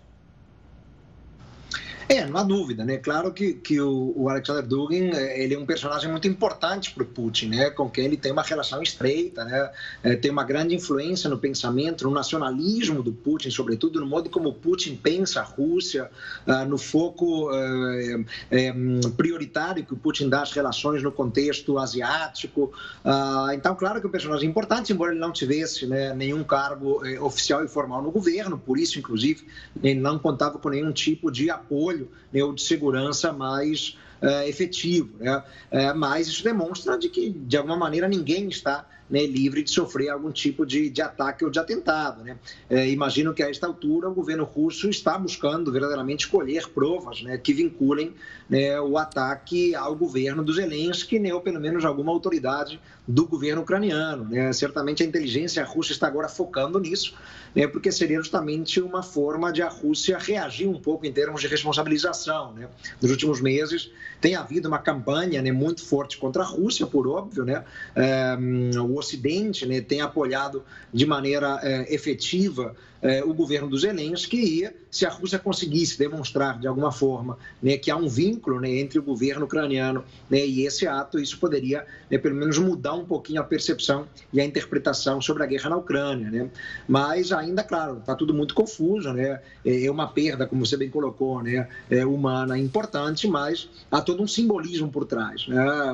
É, não há dúvida, né? Claro que, que o, o Alexander Dugin é, ele é um personagem muito importante para o Putin, né? Com quem ele tem uma relação estreita, né? É, tem uma grande influência no pensamento, no nacionalismo do Putin, sobretudo no modo como Putin pensa a Rússia, ah, no foco é, é, prioritário que o Putin dá às relações no contexto asiático. Ah, então, claro que é um personagem importante, embora ele não tivesse né, nenhum cargo é, oficial e formal no governo, por isso, inclusive, ele não contava com nenhum tipo de apoio trabalho né, ou de segurança mais é, efetivo. Né? É, mas isso demonstra de que, de alguma maneira, ninguém está né, livre de sofrer algum tipo de, de ataque ou de atentado. Né? É, imagino que a esta altura o governo russo está buscando verdadeiramente colher provas né, que vinculem né, o ataque ao governo do Zelensky, né, ou pelo menos alguma autoridade do governo ucraniano. Né? Certamente a inteligência russa está agora focando nisso, né, porque seria justamente uma forma de a Rússia reagir um pouco em termos de responsabilização. Né? Nos últimos meses tem havido uma campanha né, muito forte contra a Rússia, por óbvio. Né? É, o Ocidente né, tem apoiado de maneira é, efetiva é, o governo do Zelensky e se a Rússia conseguisse demonstrar de alguma forma né, que há um vínculo né, entre o governo ucraniano né, e esse ato, isso poderia né, pelo menos mudar um pouquinho a percepção e a interpretação sobre a guerra na Ucrânia. Né? Mas ainda, claro, está tudo muito confuso, né? É, é uma perda, como você bem colocou, é humana importante, mas há todo um simbolismo por trás,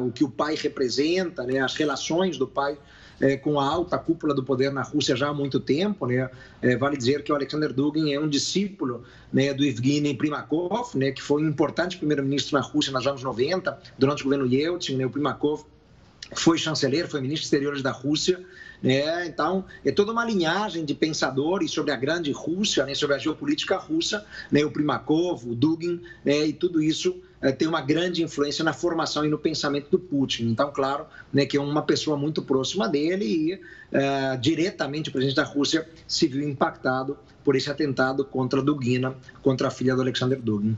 o que o pai representa, as relações do pai é, com a alta cúpula do poder na Rússia já há muito tempo. Né? É, vale dizer que o Alexander Dugin é um discípulo né, do Evgeny Primakov, né, que foi um importante primeiro-ministro na Rússia nos anos 90, durante o governo Yeltsin. Né, o Primakov foi chanceler, foi ministro exteriores da Rússia. Né? Então, é toda uma linhagem de pensadores sobre a grande Rússia, né? sobre a geopolítica russa, né? o Primakov, o Dugin, né? e tudo isso é, tem uma grande influência na formação e no pensamento do Putin. Então, claro, né, que é uma pessoa muito próxima dele e é, diretamente o presidente da Rússia se viu impactado por esse atentado contra Dugina, contra a filha do Alexander Dugin.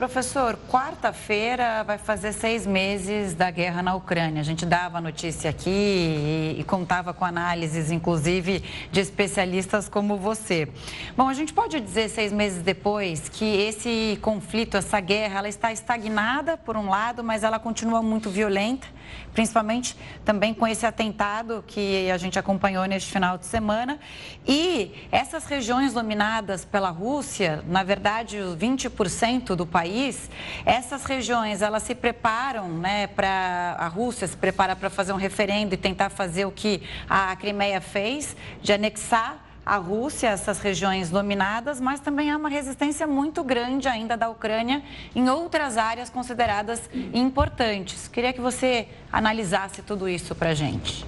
Professor, quarta-feira vai fazer seis meses da guerra na Ucrânia. A gente dava notícia aqui e, contava com análises, inclusive, de especialistas como você. Bom, a gente pode dizer, seis meses depois, que esse conflito, essa guerra, ela está estagnada, por um lado, mas ela continua muito violenta, principalmente também com esse atentado que a gente acompanhou neste final de semana. E essas regiões dominadas pela Rússia, na verdade, 20% do país, país, essas regiões elas se preparam, né, para a Rússia se prepara para fazer um referendo e tentar fazer o que a Crimeia fez, de anexar a Rússia, essas regiões dominadas, mas também há uma resistência muito grande ainda da Ucrânia em outras áreas consideradas importantes. Queria que você analisasse tudo isso para a gente.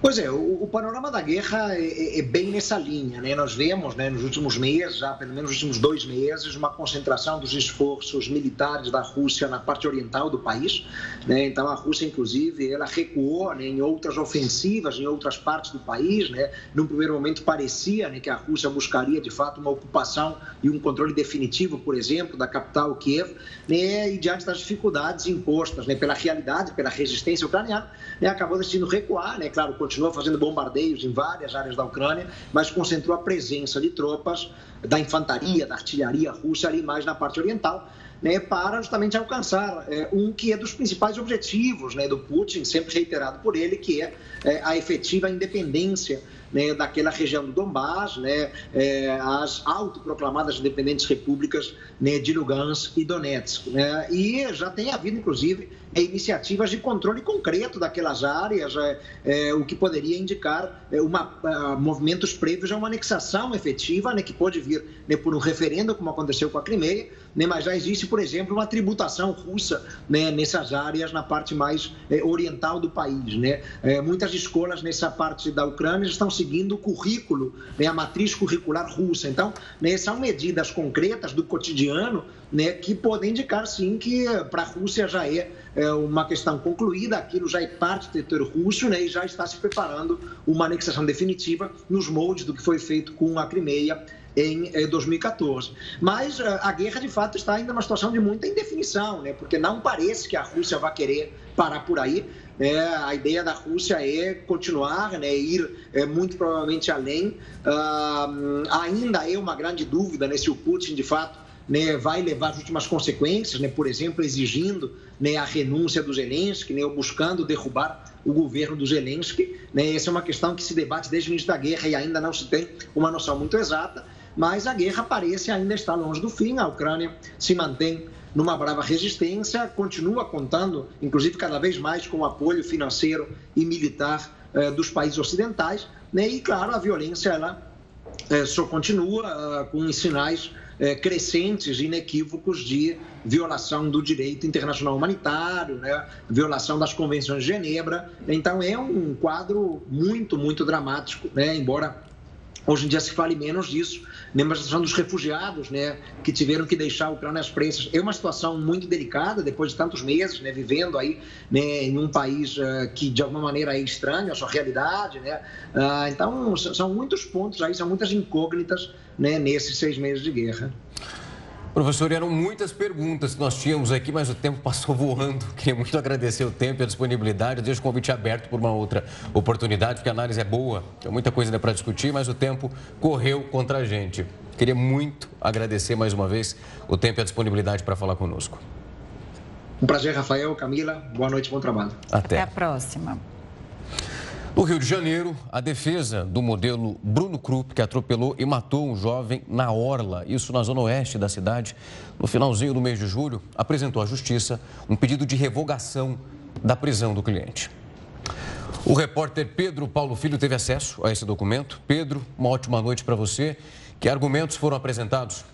Pois é, o, o, panorama da guerra é, é, é, bem nessa linha. Né? Nós vemos né, nos últimos meses, já pelo menos nos últimos dois meses, uma concentração dos esforços militares da Rússia na parte oriental do país. Né? Então a Rússia, inclusive, ela recuou né, em outras ofensivas em outras partes do país. Né? Num primeiro momento parecia né, que a Rússia buscaria de fato uma ocupação e um controle definitivo, por exemplo, da capital Kiev, né? e diante das dificuldades impostas né, pela realidade, pela resistência ucraniana, né, acabou decidindo recuar, né? claro, continua fazendo bombardeios em várias áreas da Ucrânia, mas concentrou a presença de tropas da infantaria, da artilharia russa ali mais na parte oriental, né, para justamente alcançar é, um que é dos principais objetivos né, do Putin, sempre reiterado por ele, que é, é a efetiva independência né, daquela região do Donbass, é, as autoproclamadas independentes repúblicas né, de Lugansk e Donetsk. Né, e já tem havido, inclusive, é, iniciativas de controle concreto daquelas áreas, é, é, o que poderia indicar é, uma, uh, movimentos prévios a uma anexação efetiva, né, que pode vir né, por um referendo, como aconteceu com a Crimeia, né, mas já existe, por exemplo, uma tributação russa né, nessas áreas, na parte mais é, oriental do país. Né? Muitas escolas nessa parte da Ucrânia estão seguindo o currículo, né, a matriz curricular russa. Então, né, são medidas concretas do cotidiano né, que podem indicar, sim, que para a Rússia já é, é, uma questão concluída, aquilo já é parte do território russo né, e já está se preparando uma anexação definitiva nos moldes do que foi feito com a Crimeia em 2014. Eh, Mas eh, a guerra, de fato, está ainda numa situação de muita indefinição, né? porque não parece que a Rússia vai querer parar por aí. É, a ideia da Rússia é continuar, né, ir é, muito provavelmente além. Uh, ainda é uma grande dúvida né, se o Putin, de fato, né, vai levar as últimas consequências, né, por exemplo, exigindo né, a renúncia do Zelensky, né, ou buscando derrubar o governo do Zelensky. Né, essa é uma questão que se debate desde o início da guerra e ainda não se tem uma noção muito exata mas a guerra parece ainda estar longe do fim. A Ucrânia se mantém numa brava resistência, continua contando, inclusive cada vez mais, com o apoio financeiro e militar eh, dos países ocidentais. Né? E, claro, a violência ela eh, só continua uh, com sinais eh, crescentes, inequívocos de violação do direito internacional humanitário, né? violação das convenções de Genebra. Então, é um quadro muito, muito dramático, né? embora Hoje em dia se fale menos disso, mesmo a situação dos refugiados, né, que tiveram que deixar a Ucrânia às pressas. É uma situação muito delicada, depois de tantos meses, né, vivendo aí né, em um país uh, que de alguma maneira é estranho à sua realidade, né. Uh, então, são muitos pontos aí, são muitas incógnitas né, nesses seis meses de guerra. Professor, eram muitas perguntas que nós tínhamos aqui, mas o tempo passou voando. Queria muito agradecer o tempo e a disponibilidade. Eu deixo o convite aberto por uma outra oportunidade, porque a análise é boa, tem muita coisa ainda para discutir, mas o tempo correu contra a gente. Queria muito agradecer mais uma vez o tempo e a disponibilidade para falar conosco. Um prazer, Rafael, Camila. Boa noite, bom trabalho. Até. Até a próxima. No Rio de Janeiro, a defesa do modelo Bruno Krupp, que atropelou e matou um jovem na Orla, isso na zona oeste da cidade, no finalzinho do mês de julho, apresentou à justiça um pedido de revogação da prisão do cliente. O repórter Pedro Paulo Filho teve acesso a esse documento. Pedro, uma ótima noite para você. Que argumentos foram apresentados?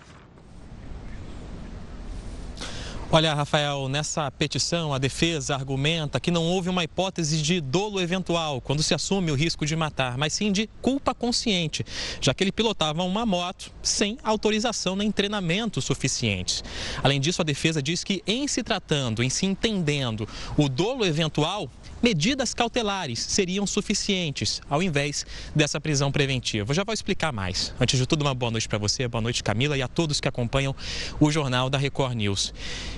Olha, Rafael, nessa petição, a defesa argumenta que não houve uma hipótese de dolo eventual, quando se assume o risco de matar, mas sim de culpa consciente, já que ele pilotava uma moto sem autorização nem treinamento suficientes. Além disso, a defesa diz que, em se tratando, em se entendendo o dolo eventual, medidas cautelares seriam suficientes ao invés dessa prisão preventiva. Eu já vou explicar mais. Antes de tudo, uma boa noite para você, boa noite Camila e a todos que acompanham o jornal da Record News.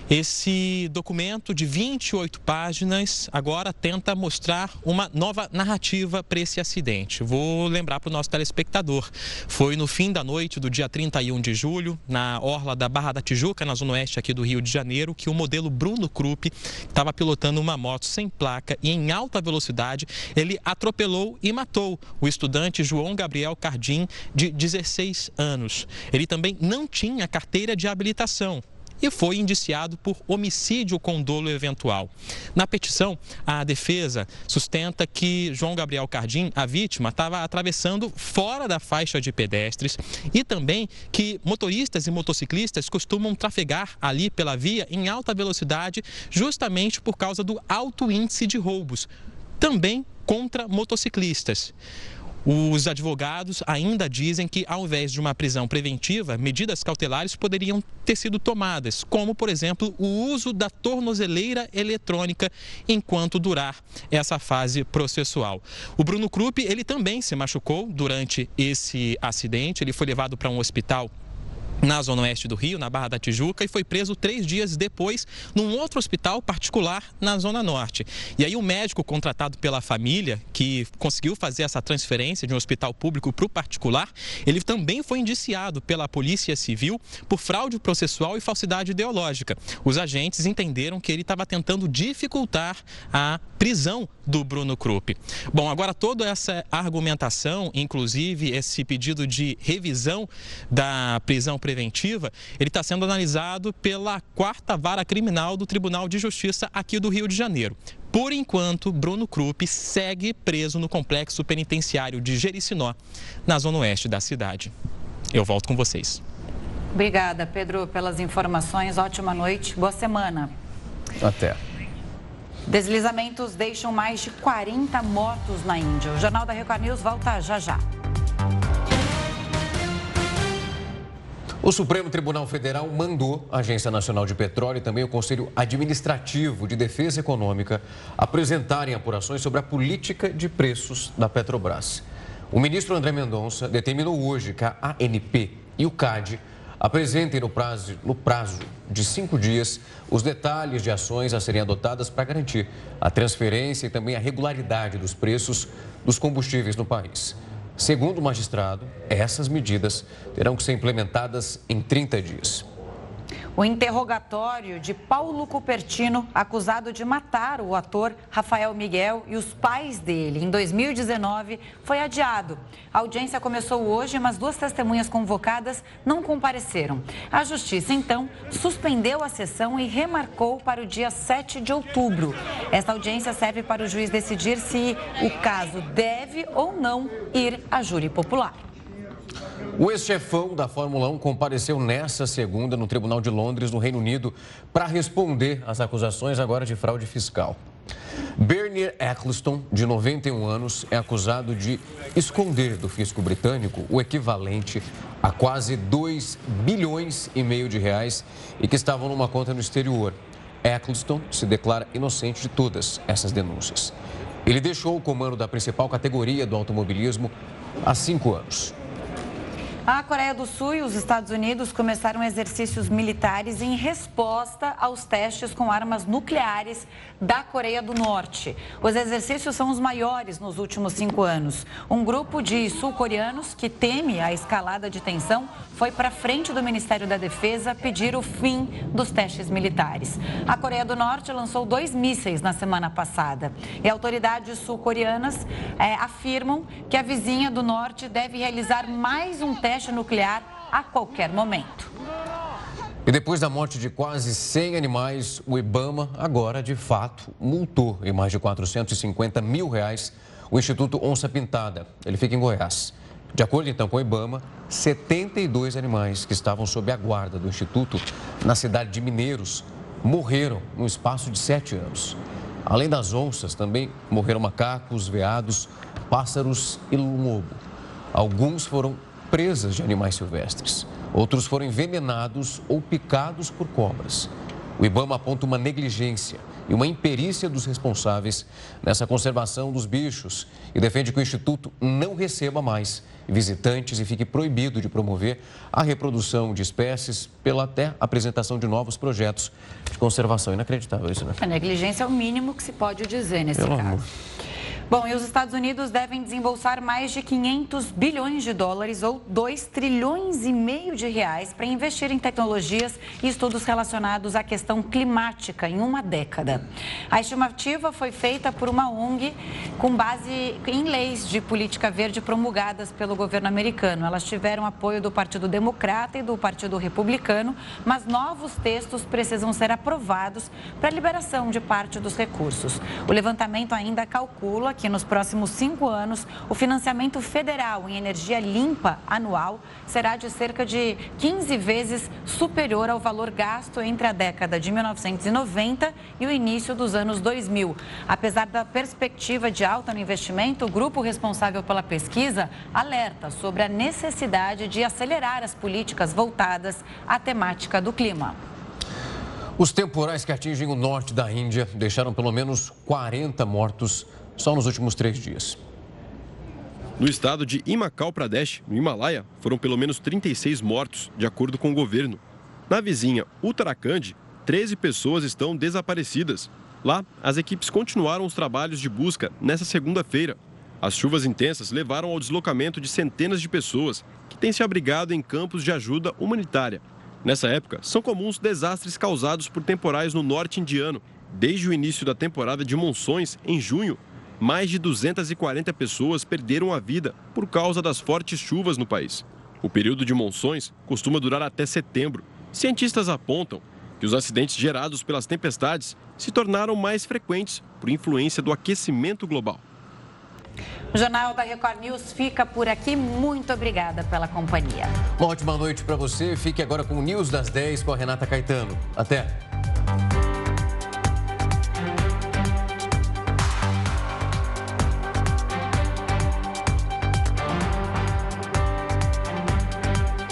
Esse documento de 28 páginas agora tenta mostrar uma nova narrativa para esse acidente. Vou lembrar para o nosso telespectador. Foi no fim da noite do dia 31 de julho, na orla da Barra da Tijuca, na zona oeste aqui do Rio de Janeiro, que o modelo Bruno Krupp estava pilotando uma moto sem placa e em alta velocidade, ele atropelou e matou o estudante João Gabriel Cardim, de 16 anos. Ele também não tinha carteira de habilitação e foi indiciado por homicídio com dolo eventual. Na petição, a defesa sustenta que João Gabriel Cardim, a vítima, estava atravessando fora da faixa de pedestres e também que motoristas e motociclistas costumam trafegar ali pela via em alta velocidade justamente por causa do alto índice de roubos, também contra motociclistas. Os advogados ainda dizem que, ao invés de uma prisão preventiva, medidas cautelares poderiam ter sido tomadas, como, por exemplo, o uso da tornozeleira eletrônica enquanto durar essa fase processual. O Bruno Krupp, ele também se machucou durante esse acidente, ele foi levado para um hospital na zona oeste do Rio, na Barra da Tijuca, e foi preso três dias depois num outro hospital particular na zona norte. E aí o médico contratado pela família, que conseguiu fazer essa transferência de um hospital público para o particular, ele também foi indiciado pela Polícia Civil por fraude processual e falsidade ideológica. Os agentes entenderam que ele estava tentando dificultar a prisão do Bruno Krupp. Bom, agora toda essa argumentação, inclusive esse pedido de revisão da prisão preventiva, ele está sendo analisado pela quarta vara criminal do Tribunal de Justiça aqui do Rio de Janeiro. Por enquanto, Bruno Krupp segue preso no complexo penitenciário de Jericinó, na zona oeste da cidade. Eu volto com vocês. Obrigada, Pedro, pelas informações. Ótima noite, boa semana. Até. Deslizamentos deixam mais de 40 mortos na Índia. O Jornal da Record News volta já já. O Supremo Tribunal Federal mandou a Agência Nacional de Petróleo e também o Conselho Administrativo de Defesa Econômica apresentarem apurações sobre a política de preços da Petrobras. O ministro André Mendonça determinou hoje que a ANP e o CAD apresentem no prazo, no prazo de cinco dias os detalhes de ações a serem adotadas para garantir a transferência e também a regularidade dos preços dos combustíveis no país. Segundo o magistrado, essas medidas terão que ser implementadas em 30 dias. O interrogatório de Paulo Cupertino, acusado de matar o ator Rafael Miguel e os pais dele em 2019, foi adiado. A audiência começou hoje, mas duas testemunhas convocadas não compareceram. A justiça, então, suspendeu a sessão e remarcou para o dia 7 de outubro. Esta audiência serve para o juiz decidir se o caso deve ou não ir a júri popular. O ex-chefão da Fórmula 1 compareceu nessa segunda no Tribunal de Londres, no Reino Unido, para responder às acusações agora de fraude fiscal. Bernie Eccleston, de 91 anos, é acusado de esconder do fisco britânico o equivalente a quase 2 bilhões e meio de reais e que estavam numa conta no exterior. Eccleston se declara inocente de todas essas denúncias. Ele deixou o comando da principal categoria do automobilismo há cinco anos. A Coreia do Sul e os Estados Unidos começaram exercícios militares em resposta aos testes com armas nucleares da Coreia do Norte. Os exercícios são os maiores nos últimos cinco anos. Um grupo de sul-coreanos que teme a escalada de tensão foi para frente do Ministério da Defesa pedir o fim dos testes militares. A Coreia do Norte lançou dois mísseis na semana passada e autoridades sul-coreanas é, afirmam que a vizinha do norte deve realizar mais um teste teste nuclear a qualquer momento. E depois da morte de quase 100 animais, o Ibama agora, de fato, multou em mais de 450 mil reais o Instituto Onça Pintada. Ele fica em Goiás. De acordo então com o Ibama, 72 animais que estavam sob a guarda do Instituto na cidade de Mineiros morreram no espaço de sete anos. Além das onças, também morreram macacos, veados, pássaros e lobo. Alguns foram presas de animais silvestres. Outros foram envenenados ou picados por cobras. O Ibama aponta uma negligência e uma imperícia dos responsáveis nessa conservação dos bichos e defende que o Instituto não receba mais visitantes e fique proibido de promover a reprodução de espécies pela até apresentação de novos projetos de conservação. Inacreditável isso, né? A negligência é o mínimo que se pode dizer nesse Pelo caso. Amor. Bom, e os Estados Unidos devem desembolsar mais de 500 bilhões de dólares ou 2 trilhões e meio de reais para investir em tecnologias e estudos relacionados à questão climática em uma década. A estimativa foi feita por uma ONG com base em leis de política verde promulgadas pelo governo americano. Elas tiveram apoio do Partido Democrata e do Partido Republicano, mas novos textos precisam ser aprovados para a liberação de parte dos recursos. O levantamento ainda calcula que nos próximos cinco anos o financiamento federal em energia limpa anual será de cerca de 15 vezes superior ao valor gasto entre a década de 1990 e o início dos anos 2000. Apesar da perspectiva de alta no investimento, o grupo responsável pela pesquisa alerta sobre a necessidade de acelerar as políticas voltadas à temática do clima. Os temporais que atingem o norte da Índia deixaram pelo menos 40 mortos só nos últimos três dias. No estado de Himachal Pradesh, no Himalaia, foram pelo menos 36 mortos, de acordo com o governo. Na vizinha Uttarakhand, 13 pessoas estão desaparecidas. Lá, as equipes continuaram os trabalhos de busca nesta segunda-feira. As chuvas intensas levaram ao deslocamento de centenas de pessoas que têm se abrigado em campos de ajuda humanitária. Nessa época, são comuns desastres causados por temporais no norte indiano. Desde o início da temporada de monções, em junho, mais de 240 pessoas perderam a vida por causa das fortes chuvas no país. O período de monções costuma durar até setembro. Cientistas apontam que os acidentes gerados pelas tempestades se tornaram mais frequentes por influência do aquecimento global. O Jornal da Record News fica por aqui. Muito obrigada pela companhia. Uma ótima noite para você. Fique agora com o News das 10 com a Renata Caetano. Até!